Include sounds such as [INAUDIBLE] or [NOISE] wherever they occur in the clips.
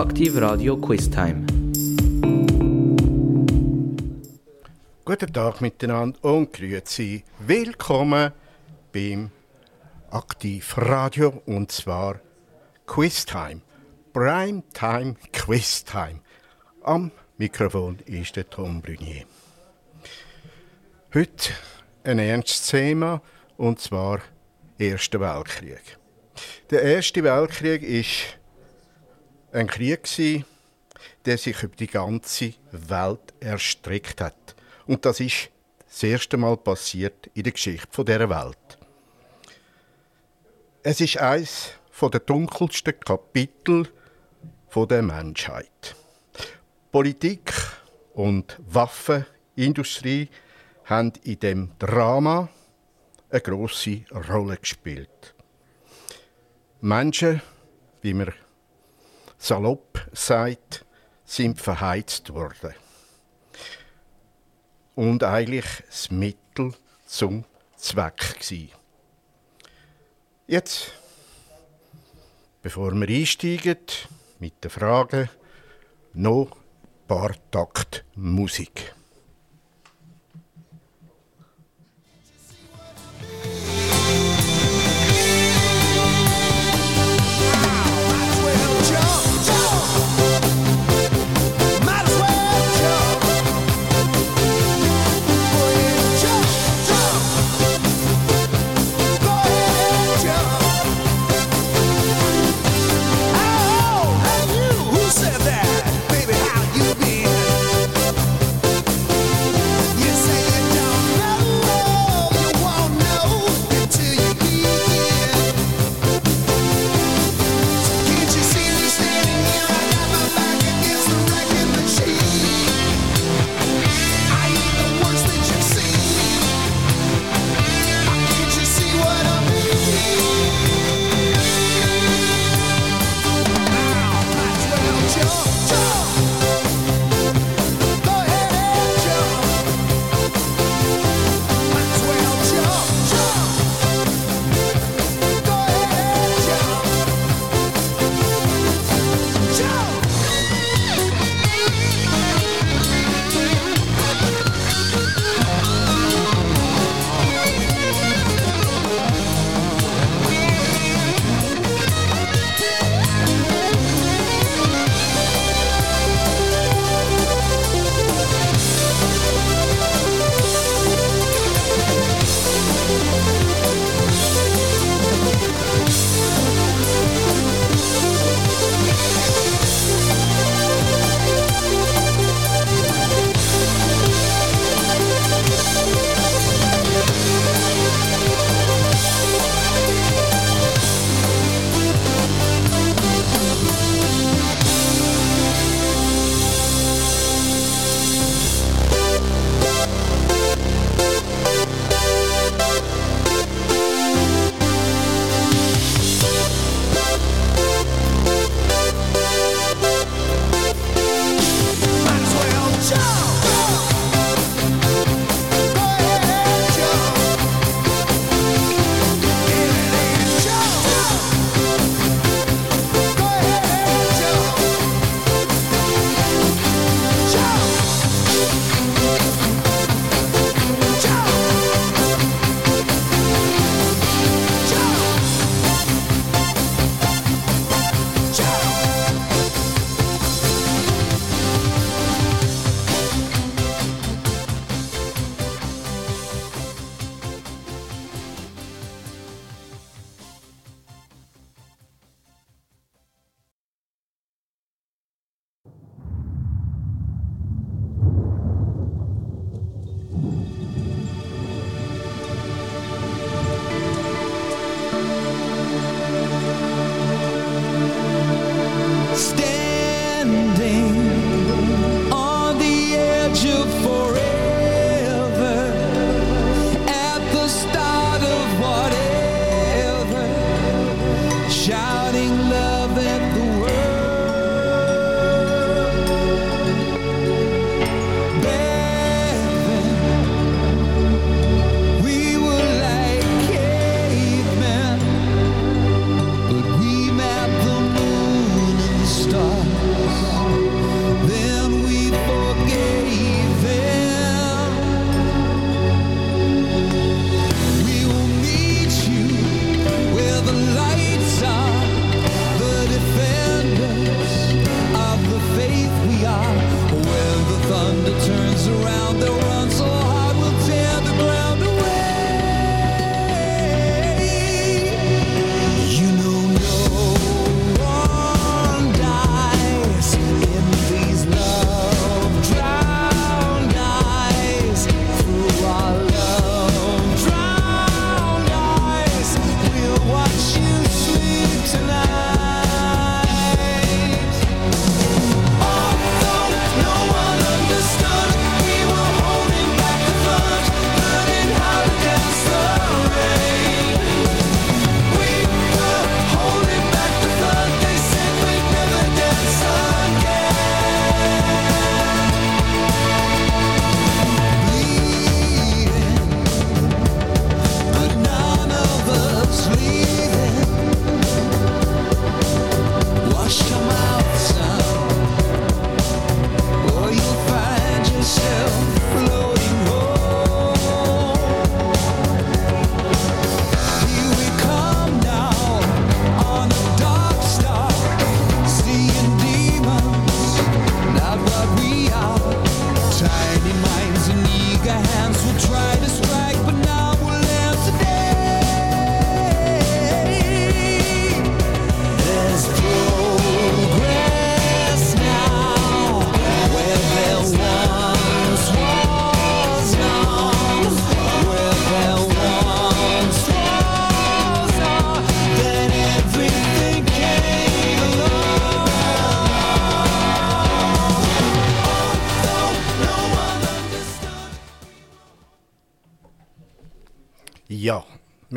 Aktiv Radio Quiz Time. Guten Tag miteinander und grüezi. Willkommen beim Aktiv Radio und zwar Quiz Time. Prime Time Quiz Time. Am Mikrofon ist der Tom Brunier. Heute ein ernstes Thema und zwar Erster Weltkrieg. Der Erste Weltkrieg ist ein Krieg, der sich über die ganze Welt erstreckt hat. Und das ist das erste Mal passiert in der Geschichte dieser Welt. Es ist eines der dunkelsten Kapitel der Menschheit. Politik und Waffenindustrie haben in dem Drama eine große Rolle gespielt. Menschen, wie man salopp sagt, sind verheizt worden. Und eigentlich das Mittel zum Zweck gewesen. Jetzt, bevor wir einsteigen mit der Frage, noch ein paar Takt Musik.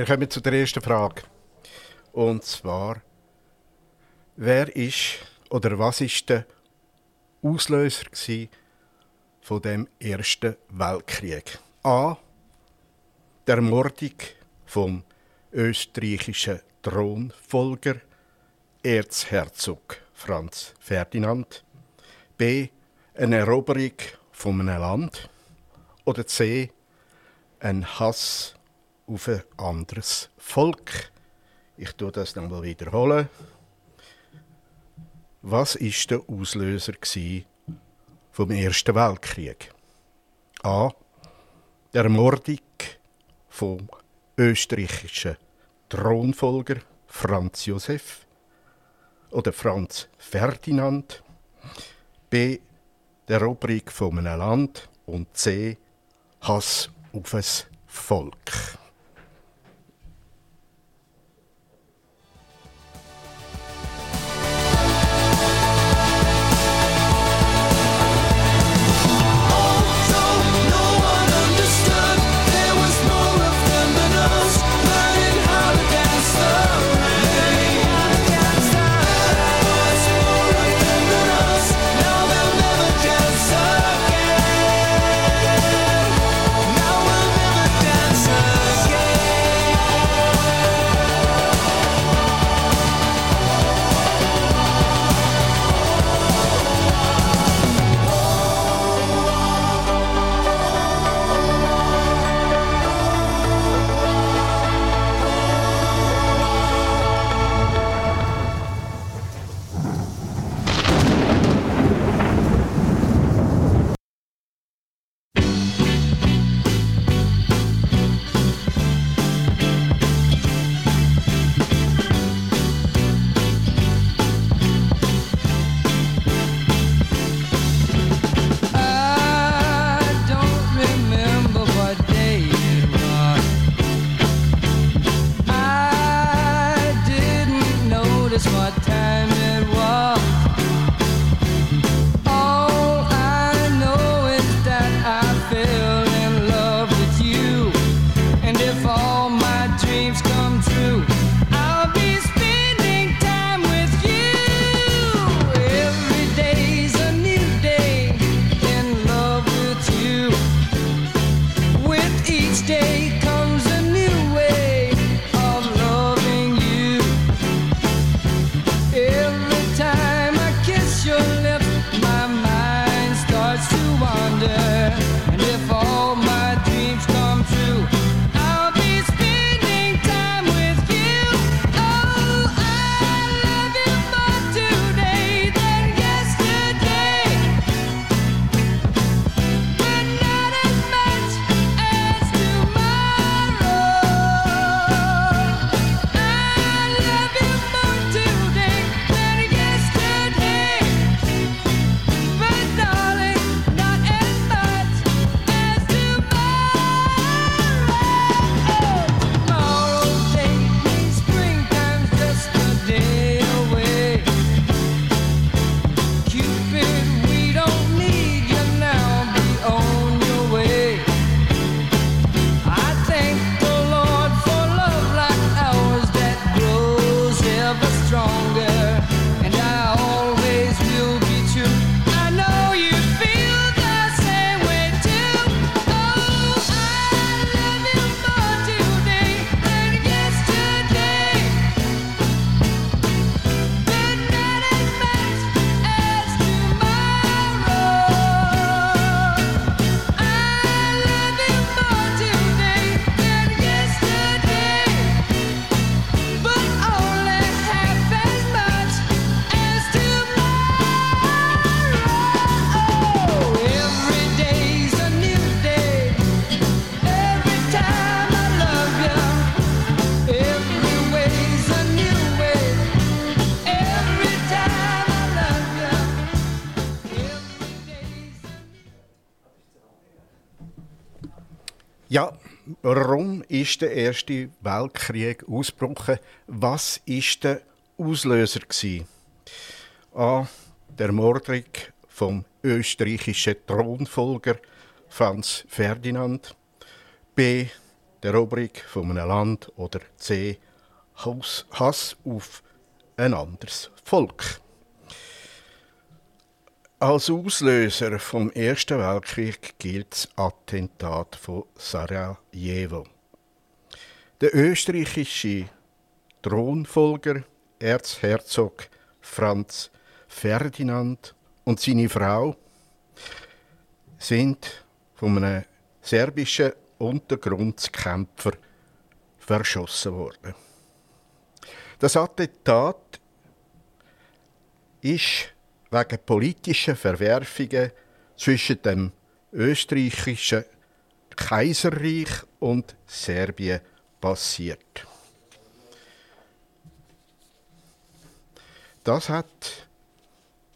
Wir kommen zu der ersten Frage. Und zwar, wer ist oder was ist der Auslöser von dem Ersten Weltkrieg? A. Der Ermordung vom österreichischen Thronfolger Erzherzog Franz Ferdinand. B. Eine Eroberung von einem Land. Oder C. Ein Hass auf ein anderes Volk. Ich tue das nochmal wiederholen. Was ist der Auslöser vom Ersten Weltkrieg? A. Der Ermordung vom österreichischen Thronfolger Franz Josef oder Franz Ferdinand. B. Der Eroberung von einem Land. Und C. Hass auf ein Volk. Ist der Erste Weltkrieg ausgebrochen? Was ist der Auslöser gewesen? A. Der Mordung vom österreichischen Thronfolger Franz Ferdinand. B. die Eroberung von einem Land oder C. Hass auf ein anderes Volk. Als Auslöser vom Ersten Weltkrieg gilt das Attentat von Sarajevo. Der österreichische Thronfolger Erzherzog Franz Ferdinand und seine Frau sind von einem serbischen Untergrundkämpfer verschossen worden. Das Attentat ist wegen politischer Verwerfungen zwischen dem österreichischen Kaiserreich und Serbien passiert. Das hat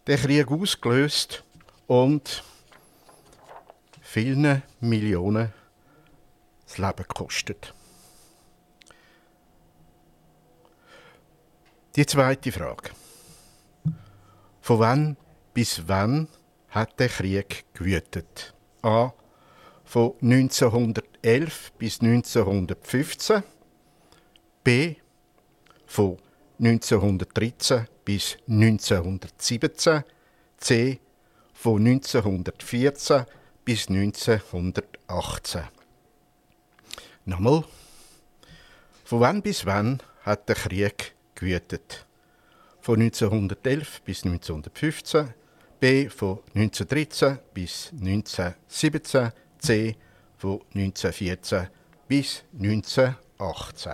den Krieg ausgelöst und vielen Millionen das Leben gekostet. Die zweite Frage. Von wann bis wann hat der Krieg gewütet? A. Von 1911 bis 1915. B. Von 1913 bis 1917. C. Von 1914 bis 1918. Nochmal. Von wann bis wann hat der Krieg gewütet? Von 1911 bis 1915, B von 1913 bis 1917, C von 1914 bis 1918.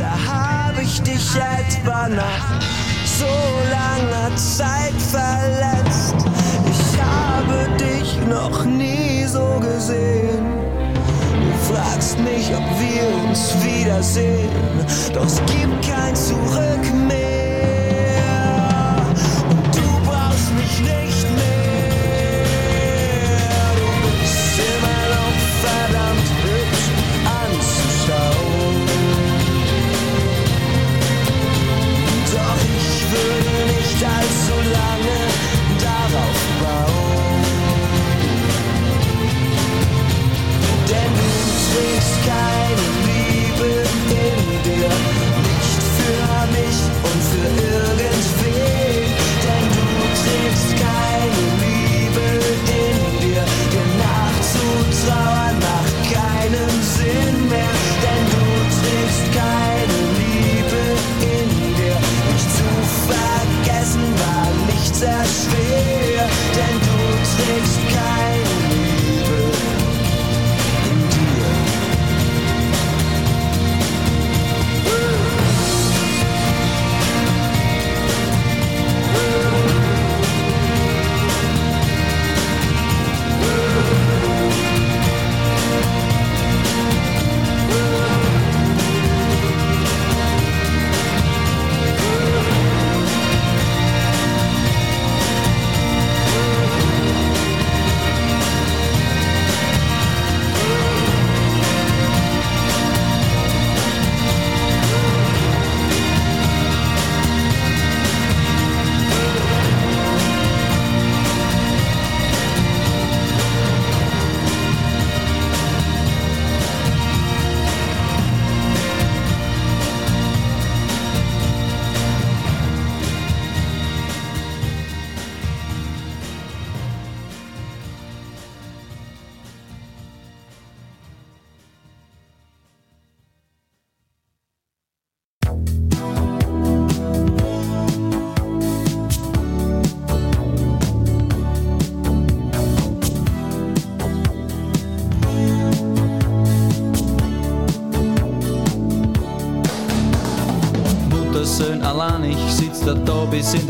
Oder habe ich dich etwa nach so langer Zeit verletzt? Ich habe dich noch nie so gesehen. Du fragst mich, ob wir uns wiedersehen, doch es gibt kein Zurück mehr.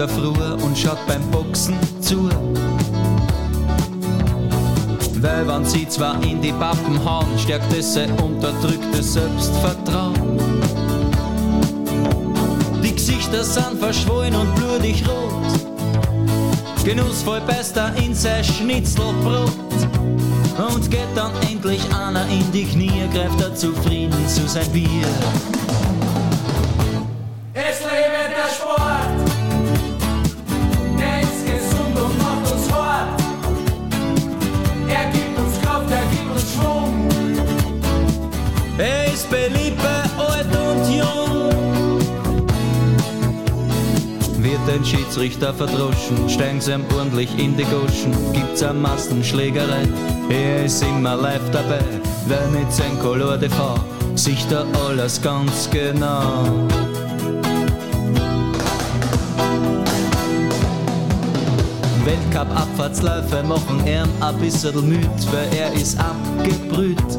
Der Früh und schaut beim Boxen zu. Weil wenn sie zwar in die Pappen hauen, stärkt es sein unterdrücktes Selbstvertrauen. Die Gesichter sind verschwollen und blutig rot. Genussvoll beißt er in sein Schnitzelbrot. Und geht dann endlich einer in die Knie, greift er zufrieden zu sein Bier. Schiedsrichter verdroschen, steigen sie ihm ordentlich in die Goschen, gibt's am Massenschlägerei. Er ist immer live dabei, wer mit sein Color Frau, sieht da alles ganz genau. Weltcup-Abfahrtsläufe machen ihn ein bisschen müd, weil er ist abgebrüht.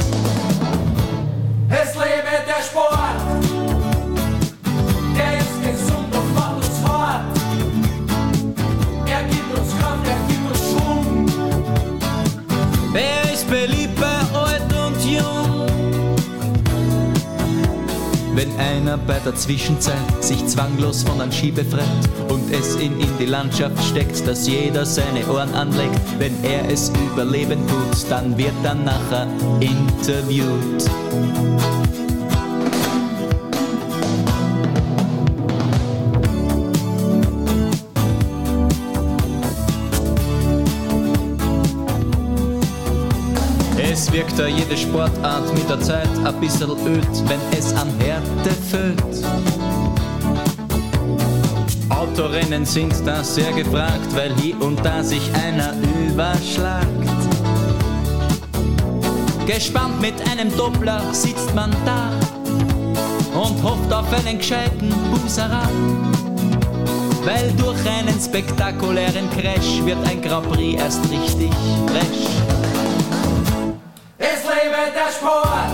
Einer bei der Zwischenzeit sich zwanglos von einem Ski befreit und es ihn in die Landschaft steckt, dass jeder seine Ohren anlegt, wenn er es überleben tut, dann wird er nachher interviewt. Wirkt da jede Sportart mit der Zeit ein bisschen öd, wenn es an Härte füllt. Autorennen sind da sehr gefragt, weil hier und da sich einer überschlagt. Gespannt mit einem Doppler sitzt man da und hofft auf einen gescheiten Buserat. Weil durch einen spektakulären Crash wird ein Grand Prix erst richtig fresh. Sport.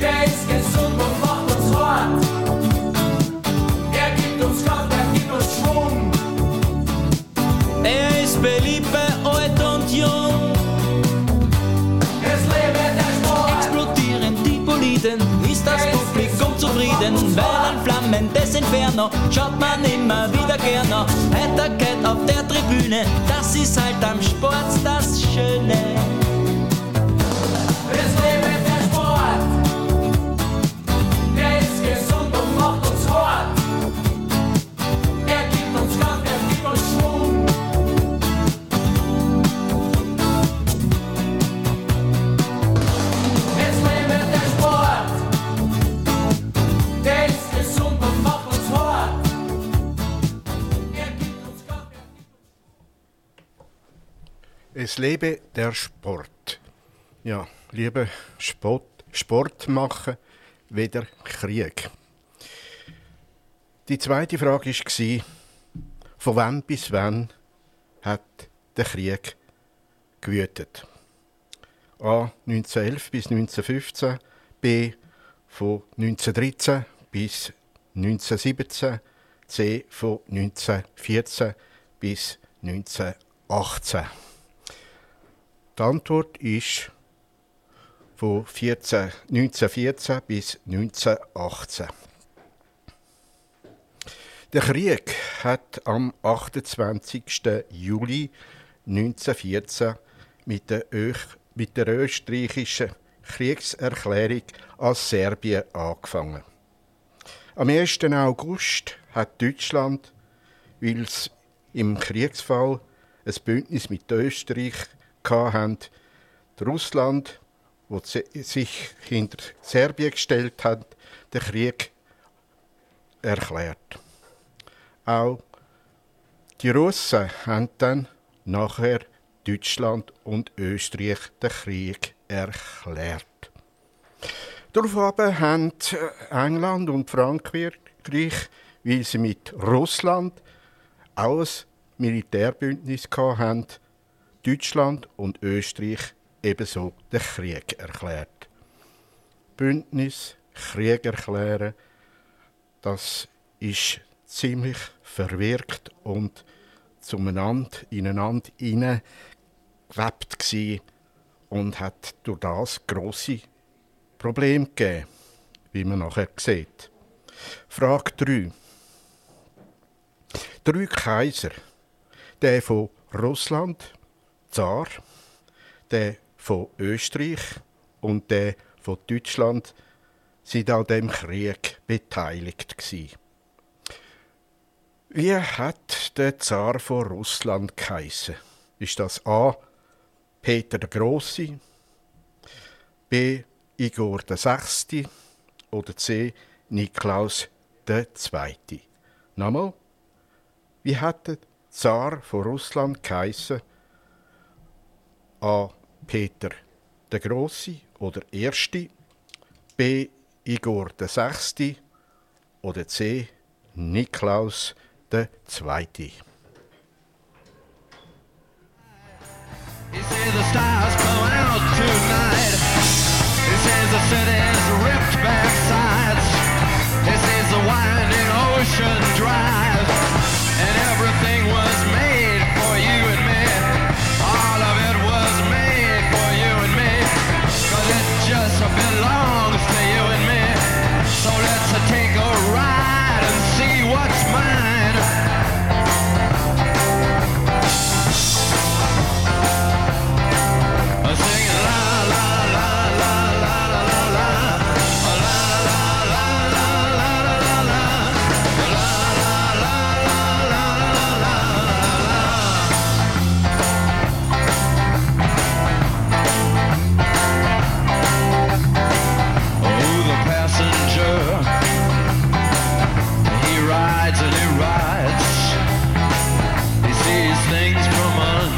Der ist gesund und macht uns hart. Er gibt uns Kraft, er gibt uns Schwung. Er ist beliebt bei alt und jung. Es lebe der Sport. Explodieren die Boliden, ist das Publikum zufrieden, weil an Flammen des Inferno schaut man immer wieder gerne. Heiterkeit auf der Tribüne, das ist halt am Sport das Schöne. Es lebe der Sport. Ja, liebe Sport, Sport machen, weder Krieg. Die zweite Frage war, von wann bis wann hat der Krieg gewütet? A. 1911 bis 1915, B. von 1913 bis 1917, C. von 1914 bis 1918. Die Antwort ist von 14, 1914 bis 1918. Der Krieg hat am 28. Juli 1914 mit der, Öch, mit der österreichischen Kriegserklärung an Serbien angefangen. Am 1. August hat Deutschland, weil es im Kriegsfall ein Bündnis mit Österreich hatte, Russland, wo sich hinter Serbien gestellt hat, den Krieg erklärt. Auch die Russen haben dann nachher Deutschland und Österreich den Krieg erklärt. Daraufhin haben England und Frankreich, weil sie mit Russland auch ein Militärbündnis hatten, Deutschland und Österreich ebenso den Krieg erklärt. Bündnis, Krieg erklären, das ist ziemlich verwirkt und zueinander, ineinander hineingewebt und hat durch das grosse Probleme gegeben, wie man nachher sieht. Frage 3. Drei Kaiser, der von Russland, Zar, der von Österreich und der von Deutschland sind an dem Krieg beteiligt gsi. Wie hat der Zar von Russland geheissen? Ist das A. Peter der Große, B. Igor der Sechste oder C. Niklaus der Zweite? Nochmal. Wie hat der Zar von Russland geheissen? A. Peter der Große oder Erste, B. Igor der Sechste oder C. Niklaus der Zweite. He says the stars come out tonight. He says the city's ripped back sides. He says the winding ocean drive.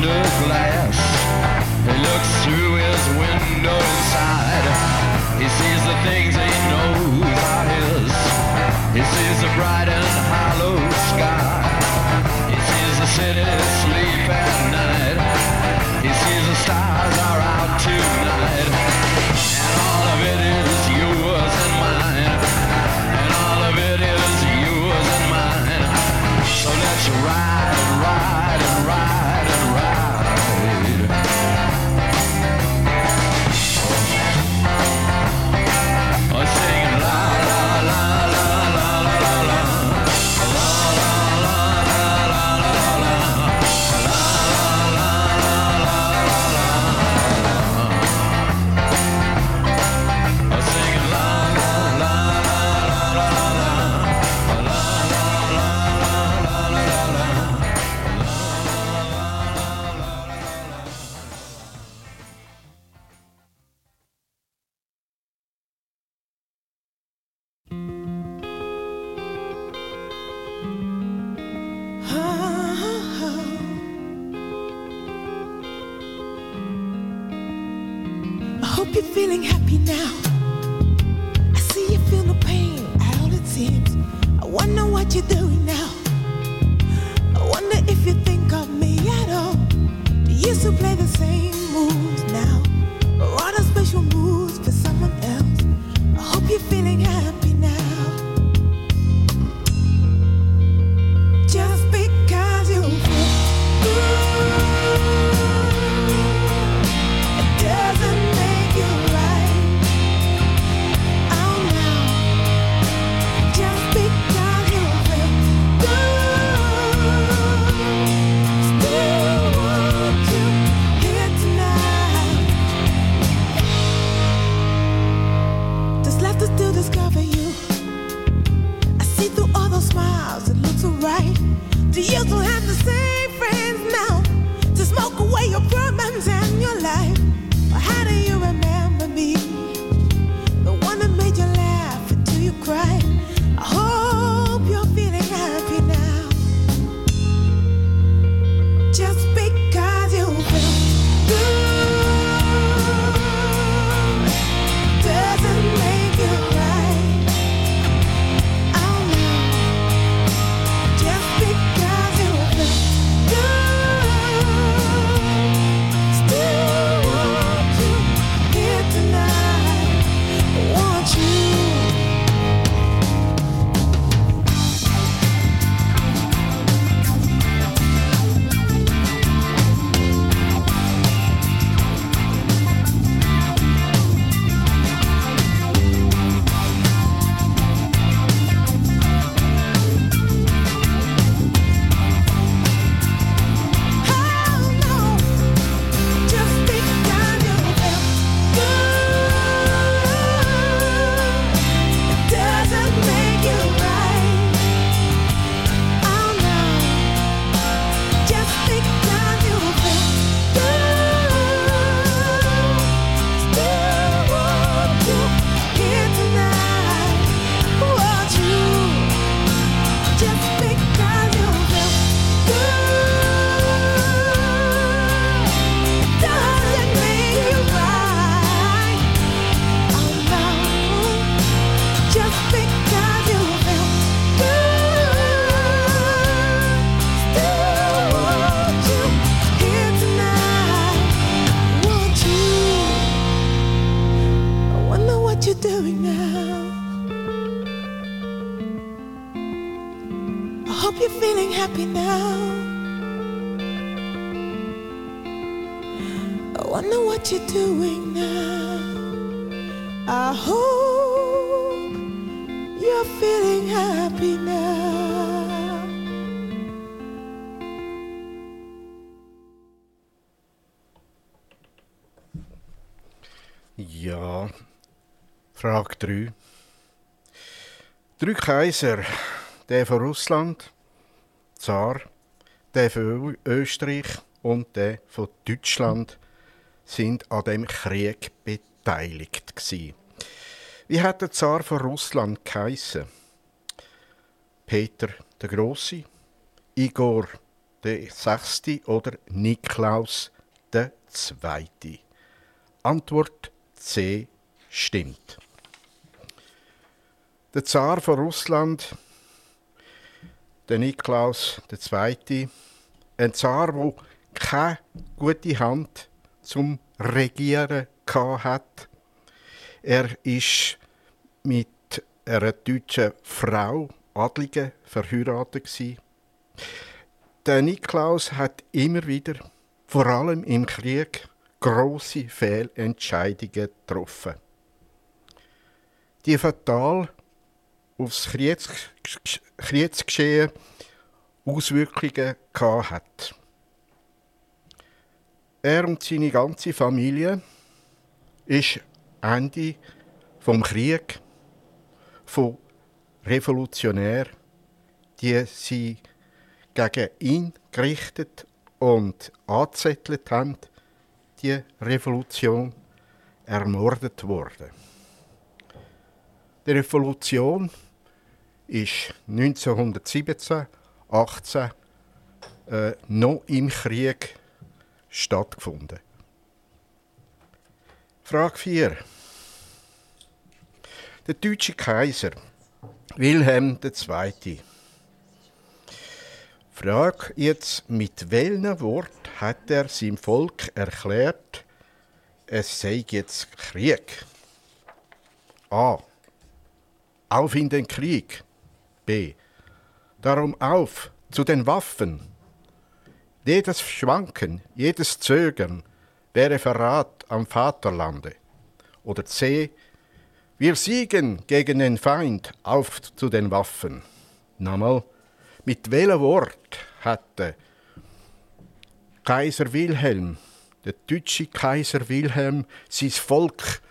Under glass. He looks through his window inside. He sees the things he knows are his. He sees the bright and hollow sky. He sees the city 3. Drei Kaiser, der von Russland, Zar, der von Österreich und der von Deutschland, sind an dem Krieg beteiligt gsi. Wie hat der Zar von Russland geheissen? Peter der Große, Igor der Sechste oder Niklaus der Zweite? Antwort C stimmt. Der Zar von Russland, der Niklaus II., ein Zar, der keine gute Hand zum Regieren hat. Er ist mit einer deutschen Frau, Adlige, verheiratet. Der Niklaus hat immer wieder, vor allem im Krieg, große Fehlentscheidungen getroffen, die fatal aufs Kriegs Kriegsgeschehen Auswirkungen gehabt. Er und seine ganze Familie ist Ende vom Krieg von Revolutionär, die sie gegen ihn gerichtet und angezettelt haben, die Revolution ermordet worden. Die Revolution ist 1917, 18 äh, noch im Krieg stattgefunden. Frage 4. Der deutsche Kaiser Wilhelm II. Frag jetzt, mit welchem Wort hat er seinem Volk erklärt, es sei jetzt Krieg? A. Auf in den Krieg. B. Darum auf zu den Waffen. Jedes Schwanken, jedes Zögern wäre Verrat am Vaterlande. Oder C. Wir siegen gegen den Feind, auf zu den Waffen. Nochmal, mit welchem Wort hatte Kaiser Wilhelm, der deutsche Kaiser Wilhelm, sein Volk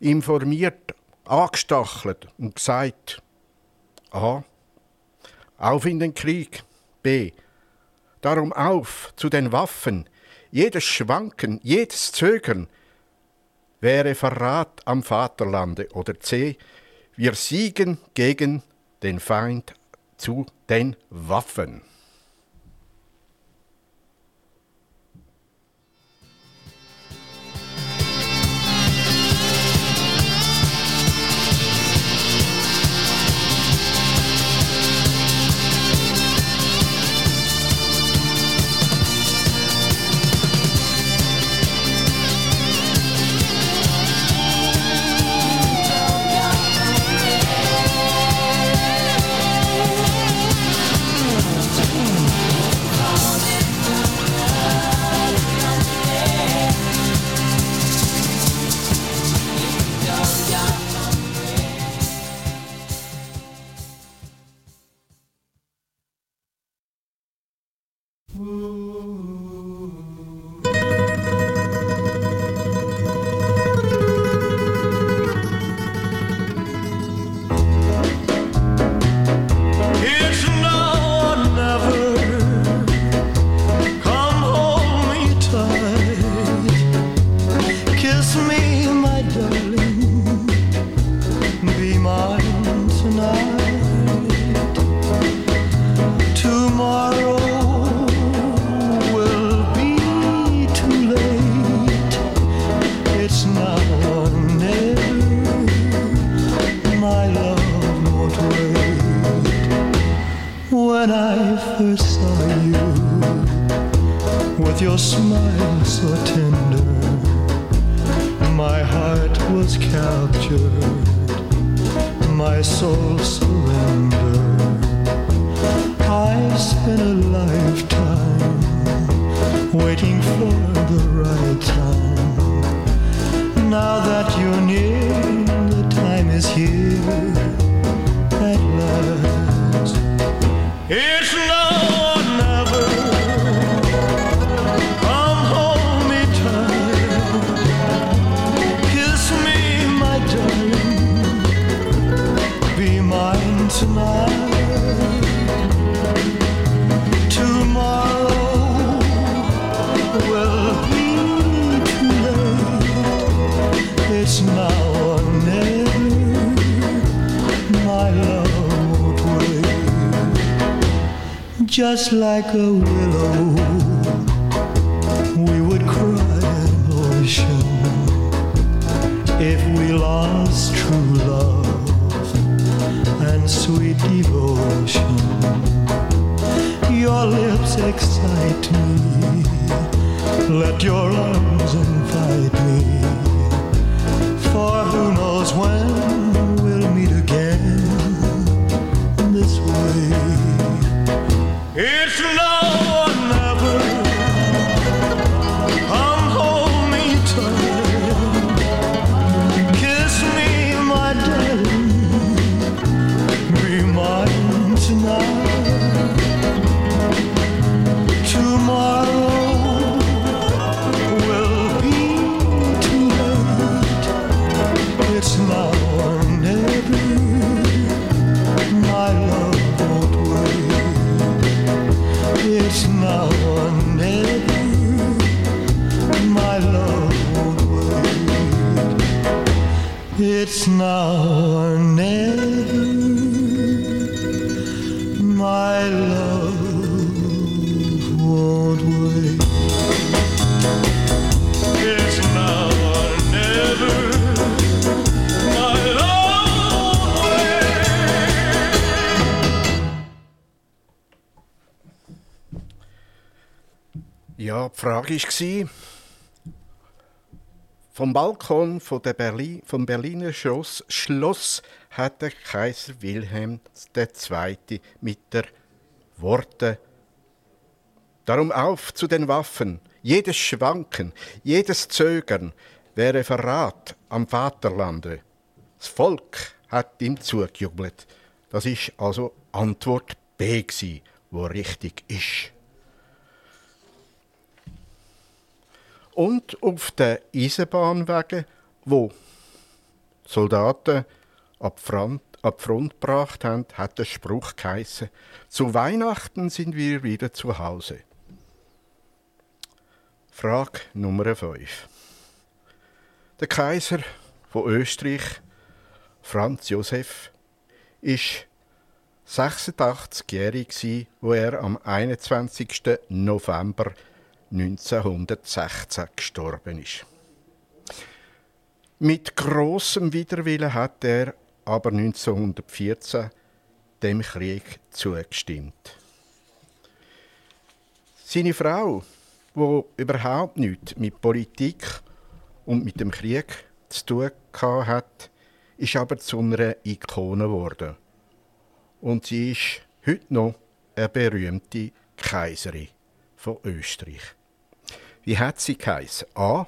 informiert, angestachelt und gesagt, A. Auf in den Krieg. B. Darum auf zu den Waffen. Jedes Schwanken, jedes Zögern wäre Verrat am Vaterlande. Oder C. Wir siegen gegen den Feind zu den Waffen. Lifetime waiting for the right time. Now Just like a willow, we would cry an ocean if we lost true love and sweet devotion. Your lips excite me. Let your arms It's now or never. My love won't wait. It's now or never. My love wait. Ja, die Frage war, vom Balkon von der Berlin, vom Berliner Schloss, Schloss hat der Kaiser Wilhelm II. mit der Worte Darum auf zu den Waffen, jedes Schwanken, jedes Zögern wäre Verrat am Vaterlande. Das Volk hat ihm zugejubelt. Das ist also Antwort B, wo richtig ist. Und auf den Eisenbahnwegen, wo Soldaten ab Front, ab Front gebracht haben, hat der Spruch geheißen: Zu Weihnachten sind wir wieder zu Hause. Frage Nummer 5. Der Kaiser von Österreich, Franz Josef, ist 86-jährig, wo er am 21. November 1916 gestorben ist. Mit großem Widerwillen hat er aber 1914 dem Krieg zugestimmt. Seine Frau, wo überhaupt nichts mit Politik und mit dem Krieg zu tun hat, ist aber zu einer Ikone geworden. Und sie ist heute noch eine berühmte Kaiserin von Österreich. Wie hat sie geheißen? A.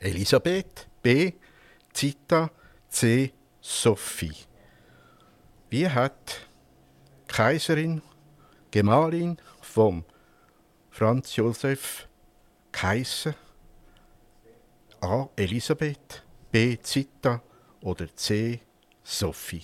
Elisabeth. B. Zita. C. Sophie. Wie hat Kaiserin, Gemahlin vom Franz Josef geheißen? A. Elisabeth. B. Zita. Oder C. Sophie.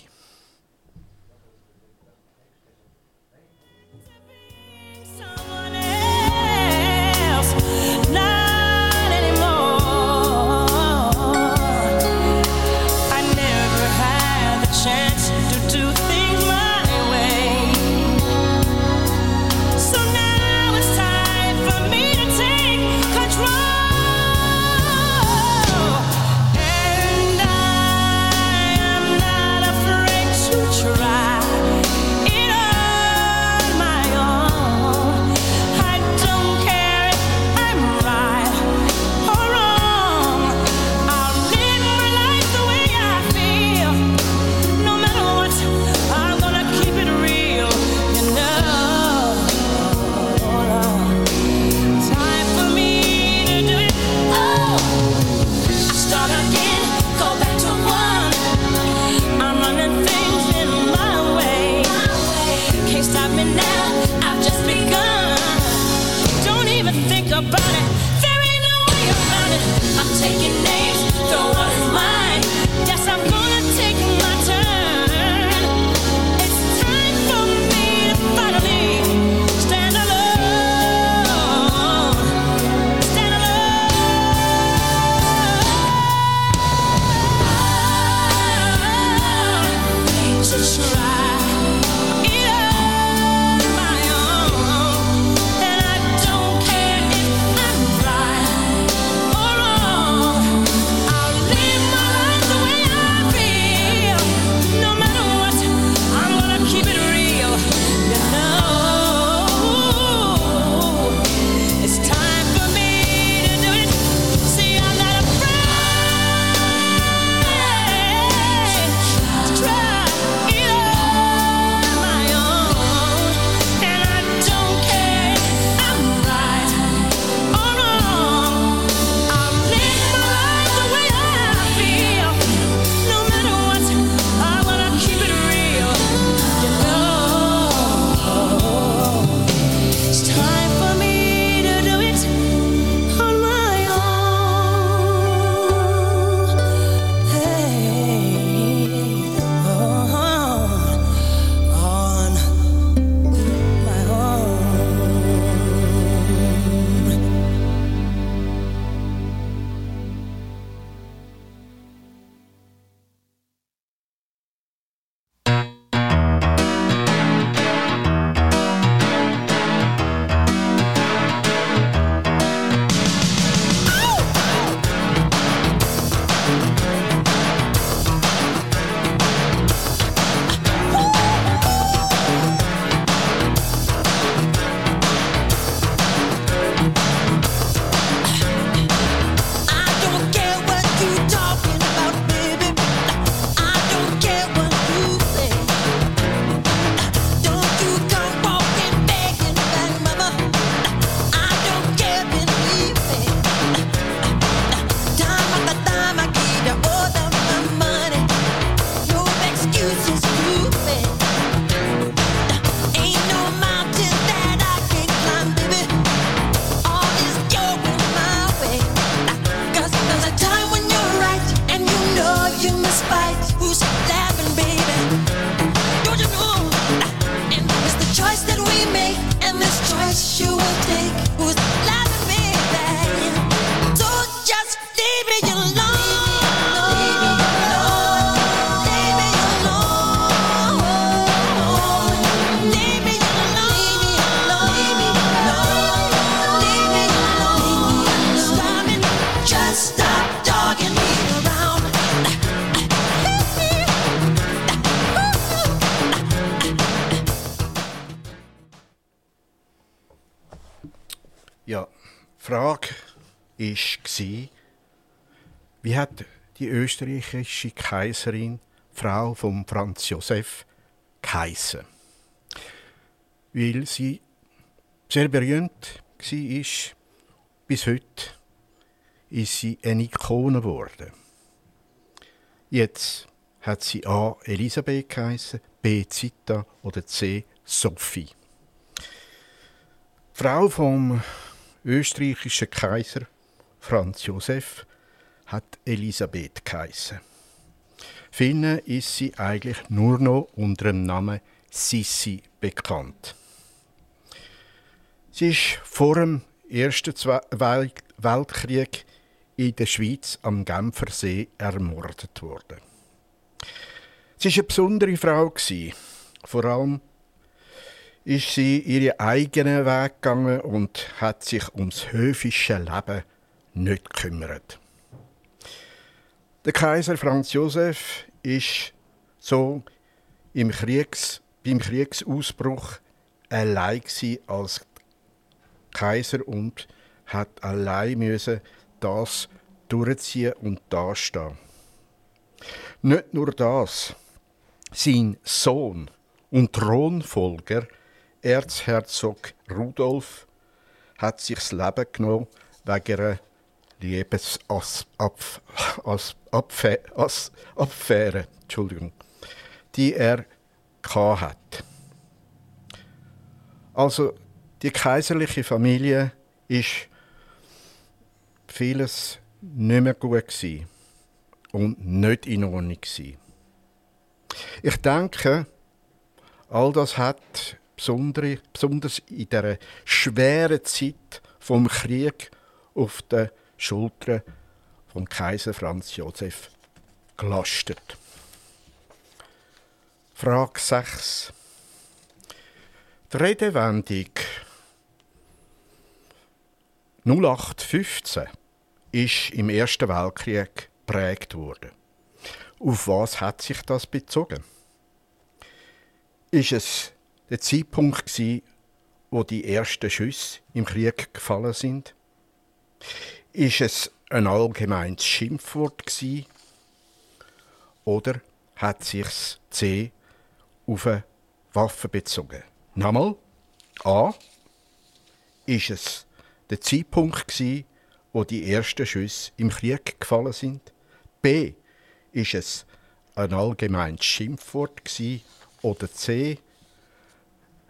österreichische Kaiserin, Frau von Franz Josef Kaiser. Weil sie sehr berühmt war, bis heute ist sie eine Ikone geworden. Jetzt hat sie A. Elisabeth geheißen, B. Zita oder C. Sophie. Frau vom österreichischen Kaiser Franz Josef hat Elisabeth geheissen. Finnen ist sie eigentlich nur noch unter dem Namen Sissi bekannt. Sie ist vor dem Ersten Weltkrieg in der Schweiz am Genfersee ermordet worden. Sie war eine besondere Frau. Vor allem ist sie ihren eigenen Weg gegangen und hat sich ums höfische Leben nicht gekümmert. Der Kaiser Franz Josef ist so im Kriegs, beim Kriegsausbruch allein als Kaiser und hat allein müssen das durchziehen und dastehen. Nicht nur das, sein Sohn und Thronfolger, Erzherzog Rudolf, hat sich das Leben genommen wegen einer Liebesaffäre, Entschuldigung, die er hat. Also die kaiserliche Familie ist vieles nicht mehr gut gewesen und nicht in Ordnung gewesen. Ich denke, all das hat besonders in der schweren Zeit vom Krieg auf den Schultern vom Kaiser Franz Josef gelastet. Frage 6. Die Redewendung 0815 ist im Ersten Weltkrieg geprägt worden. Auf was hat sich das bezogen? Ist es der Zeitpunkt wo die ersten Schüsse im Krieg gefallen sind? Ist es ein allgemeines Schimpfwort gsi? Oder hat sich's C auf eine Waffe bezogen? Nochmal. A. Ist es der Zeitpunkt gsi, wo die ersten Schüsse im Krieg gefallen sind? B. Ist es ein allgemeines Schimpfwort gsi? Oder C.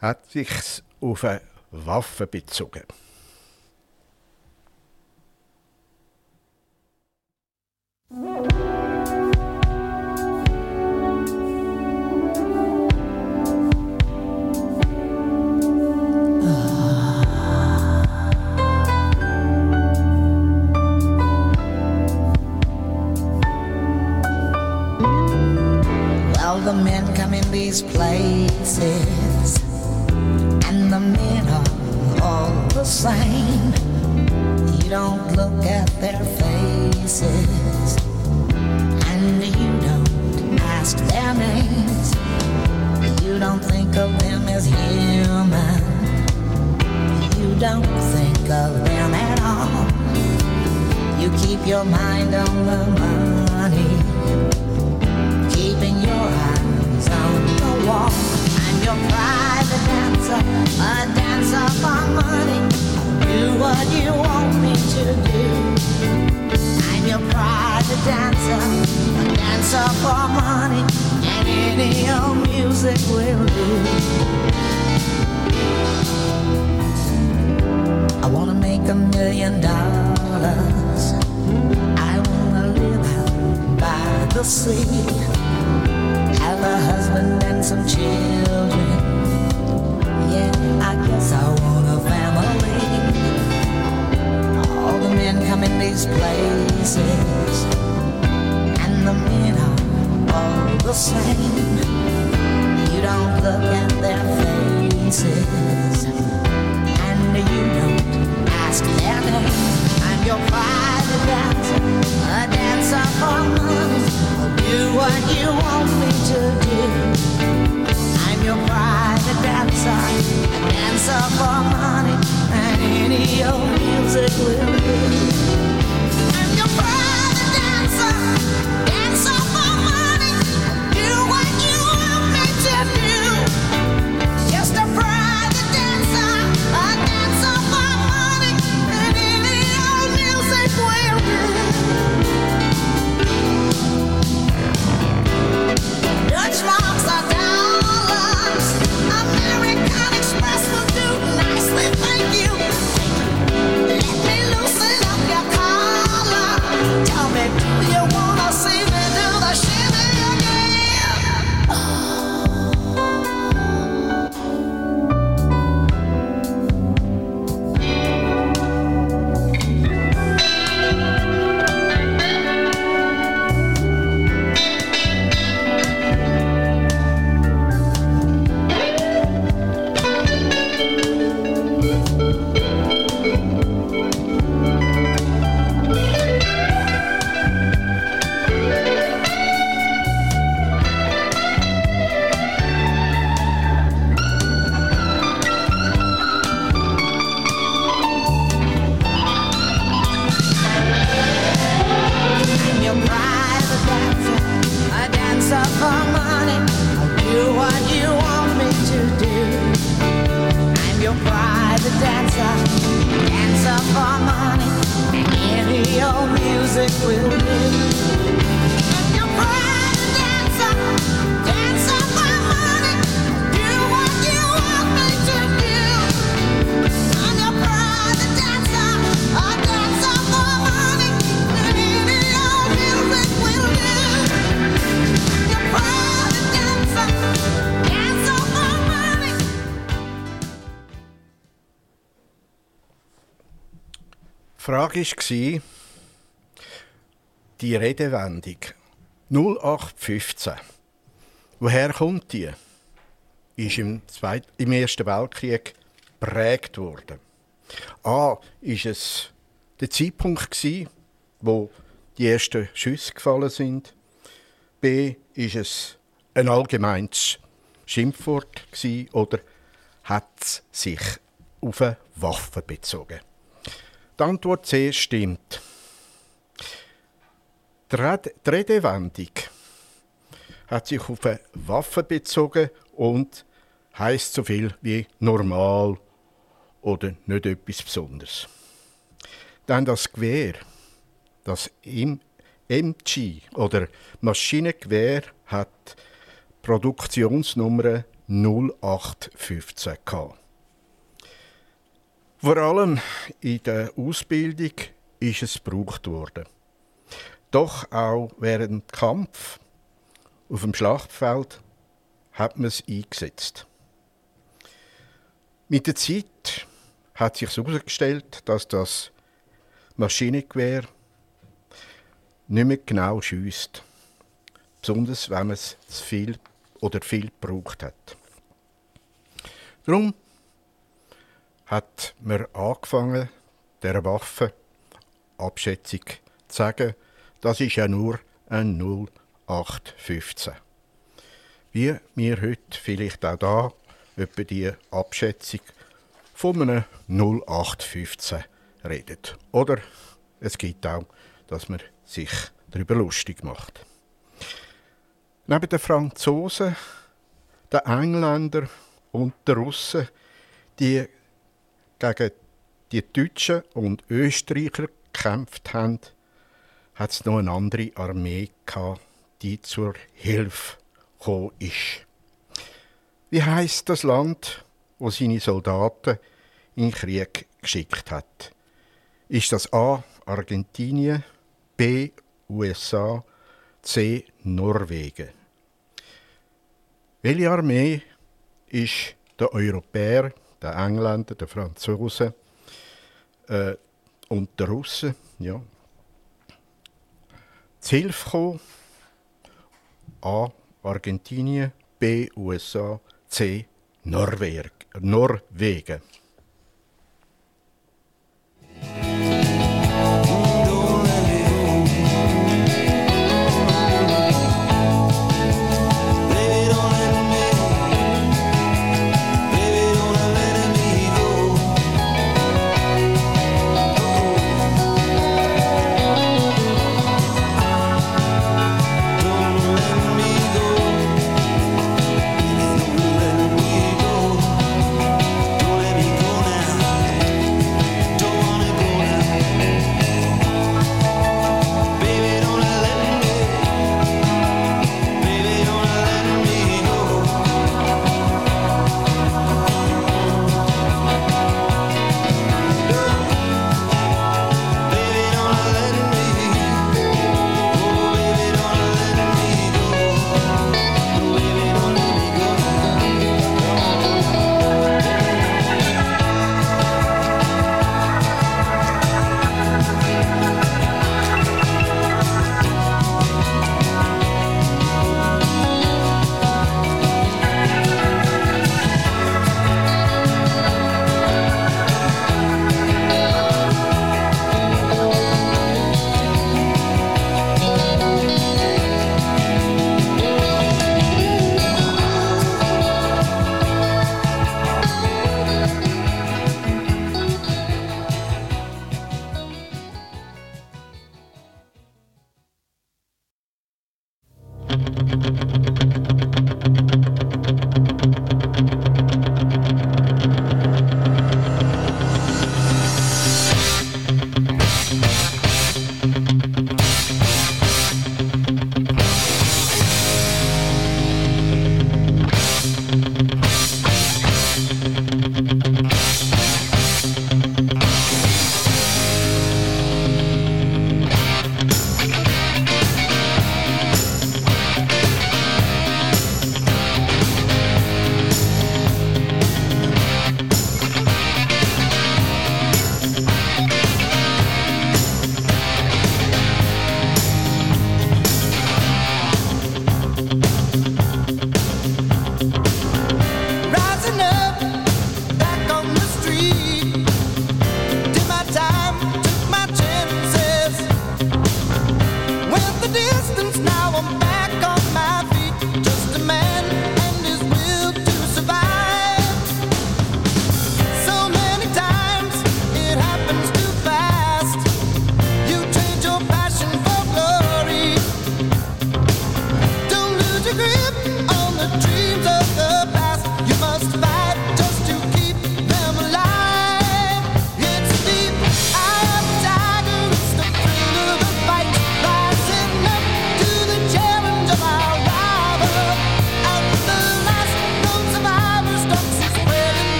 Hat sich's auf eine Waffe bezogen? The men come in these places, and the men are all the same. You don't look at their faces, ask their names. You don't think of them as human. You don't think of them at all. You keep your mind on the money keeping your eyes on the wall. I'm your private dancer, a dancer for money. Do what you want me to do. Your private dancer, a dancer for money, and any old music will do. I wanna make a million dollars. I wanna live by the sea have a husband and some children. Frage war, die Redewendung 0815, woher kommt die? Ist im, Zweit im Ersten Weltkrieg geprägt worden. A, ist es der Zeitpunkt gsi, wo die ersten Schüsse gefallen sind. B, ist es ein allgemeines Schimpfwort gsi oder hat es sich auf eine Waffe bezogen? Die Antwort C stimmt. Die Red- die Redewendung hat sich auf eine Waffe bezogen und heißt so viel wie normal oder nicht etwas Besonderes. Dann das Gewehr, das im MG oder Maschinengewehr hat Produktionsnummer 0815 gehabt. Vor allem in der Ausbildung ist es gebraucht worden. Doch auch während Kampf auf dem Schlachtfeld hat man es eingesetzt. Mit der Zeit hat sich herausgestellt, dass das Maschinengewehr nicht mehr genau schießt. Besonders wenn man es zu viel oder viel gebraucht hat. Darum hat man angefangen, der Waffe Abschätzung zu sagen, das ist ja nur ein 0815. Wie wir heute vielleicht auch da etwa die Abschätzung von einem 0815 reden. Oder es gibt auch, dass man sich darüber lustig macht. Neben den Franzosen, den Engländern und den Russen, die gegen die Deutschen und Österreicher gekämpft haben, hat es noch eine andere Armee gehabt, die zur Hilfe gekommen ist. Wie heißt das Land, wo seine Soldaten in den Krieg geschickt hat? Ist das A. Argentinien, B. USA, C. Norwegen? Welche Armee ist der Europäer, der Engländer, der Franzosen äh, und der Russen ja, zu Hilfe gekommen? A. Argentinien, B. USA, C. Norweg, Norwegen.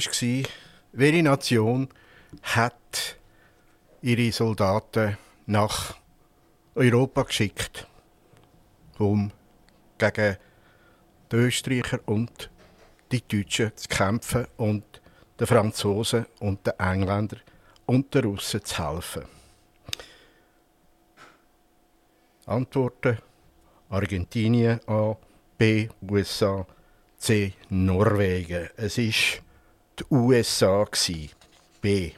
Frage war, welche Nation hat ihre Soldaten nach Europa geschickt, um gegen die Österreicher und die Deutschen zu kämpfen und den Franzosen und den Engländern und den Russen zu helfen. Antworten Argentinien A, B USA, C Norwegen. Es ist die USA gsi. B.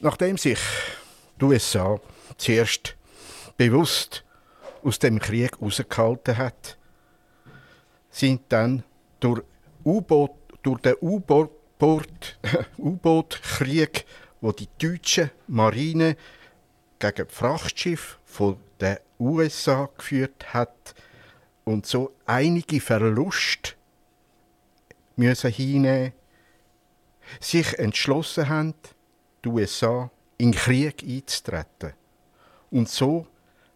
Nachdem sich die USA zuerst bewusst aus dem Krieg rausgehalten hat, sind dann durch, U-Boot, durch den U-Boot- [LAUGHS] U-Boot-Krieg, wo die deutsche Marine gegen die Frachtschiffe von den USA geführt hat und so einige Verluste müssen hinnehmen, sich entschlossen haben, die USA in den Krieg einzutreten. Und so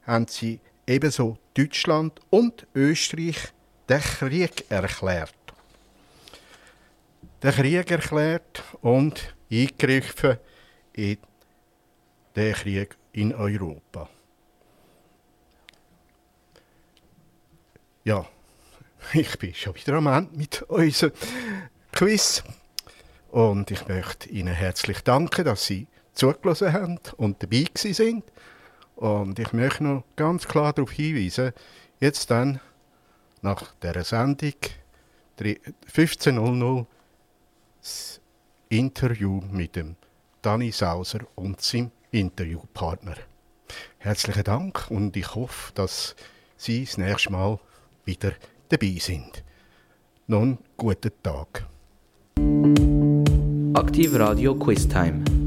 haben sie ebenso Deutschland und Österreich den Krieg erklärt. Den Krieg erklärt und eingegriffen in den Krieg in Europa. Ja, [LAUGHS] ich bin schon wieder am Ende mit unserem Quiz. Und ich möchte Ihnen herzlich danken, dass Sie zugelassen haben und dabei sind. Und ich möchte noch ganz klar darauf hinweisen, jetzt dann nach dieser Sendung 15.00 das Interview mit dem Danny Sauser und seinem Interviewpartner. Herzlichen Dank und ich hoffe, dass Sie das nächste Mal wieder dabei sind. Nun guten Tag. Aktiv Radio Quiz Time.